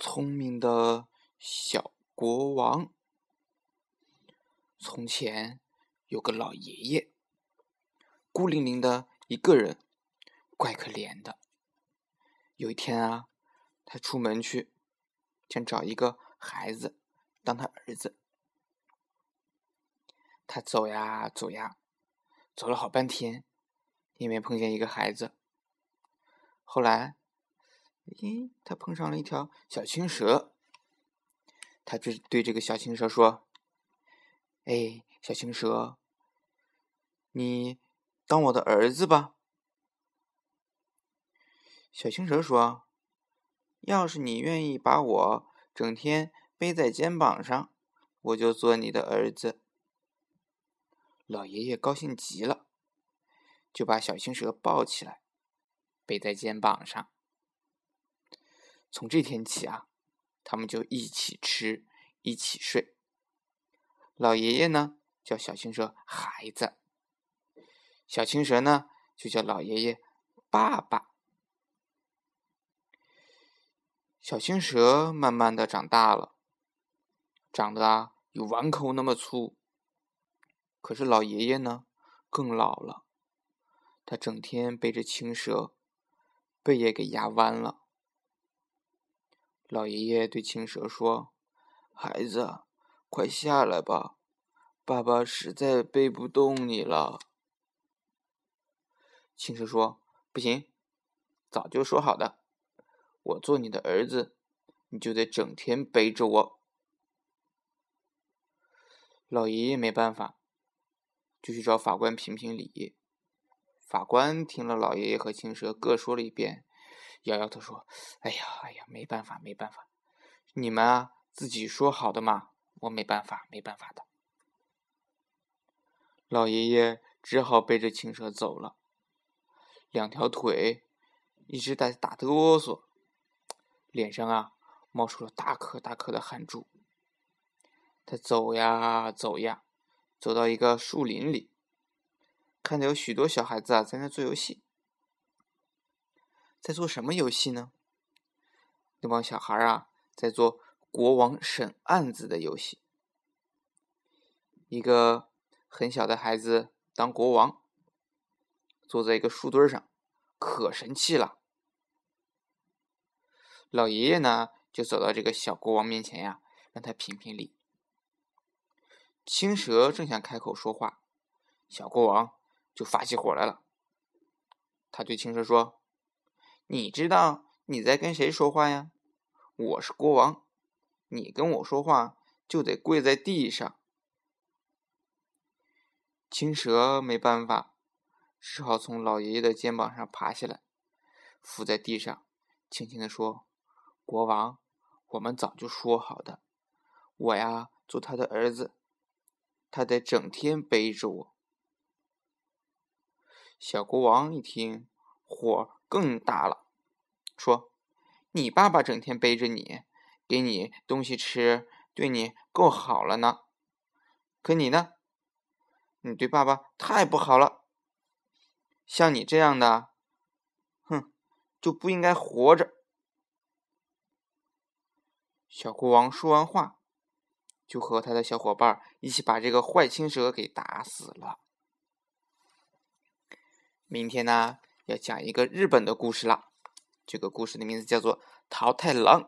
聪明的小国王。从前有个老爷爷，孤零零的一个人，怪可怜的。有一天啊，他出门去，想找一个孩子当他儿子。他走呀走呀，走了好半天，也没碰见一个孩子。后来，咦，他碰上了一条小青蛇。他就对这个小青蛇说：“哎，小青蛇，你当我的儿子吧。”小青蛇说：“要是你愿意把我整天背在肩膀上，我就做你的儿子。”老爷爷高兴极了，就把小青蛇抱起来，背在肩膀上。从这天起啊，他们就一起吃，一起睡。老爷爷呢，叫小青蛇孩子；小青蛇呢，就叫老爷爷爸爸。小青蛇慢慢的长大了，长得啊有碗口那么粗。可是老爷爷呢，更老了，他整天背着青蛇，背也给压弯了。老爷爷对青蛇说：“孩子，快下来吧，爸爸实在背不动你了。”青蛇说：“不行，早就说好的，我做你的儿子，你就得整天背着我。”老爷爷没办法。就去找法官评评理。法官听了老爷爷和青蛇各说了一遍，摇摇头说：“哎呀，哎呀，没办法，没办法，你们啊自己说好的嘛，我没办法，没办法的。”老爷爷只好背着青蛇走了，两条腿一直在打哆嗦，脸上啊冒出了大颗大颗的汗珠。他走呀走呀。走到一个树林里，看到有许多小孩子啊在那做游戏，在做什么游戏呢？那帮小孩啊在做国王审案子的游戏。一个很小的孩子当国王，坐在一个树墩上，可神气了。老爷爷呢就走到这个小国王面前呀，让他评评理。青蛇正想开口说话，小国王就发起火来了。他对青蛇说：“你知道你在跟谁说话呀？我是国王，你跟我说话就得跪在地上。”青蛇没办法，只好从老爷爷的肩膀上爬下来，伏在地上，轻轻地说：“国王，我们早就说好的，我呀做他的儿子。”他得整天背着我。小国王一听，火更大了，说：“你爸爸整天背着你，给你东西吃，对你够好了呢。可你呢？你对爸爸太不好了。像你这样的，哼，就不应该活着。”小国王说完话。就和他的小伙伴一起把这个坏青蛇给打死了。明天呢，要讲一个日本的故事了。这个故事的名字叫做《桃太郎》。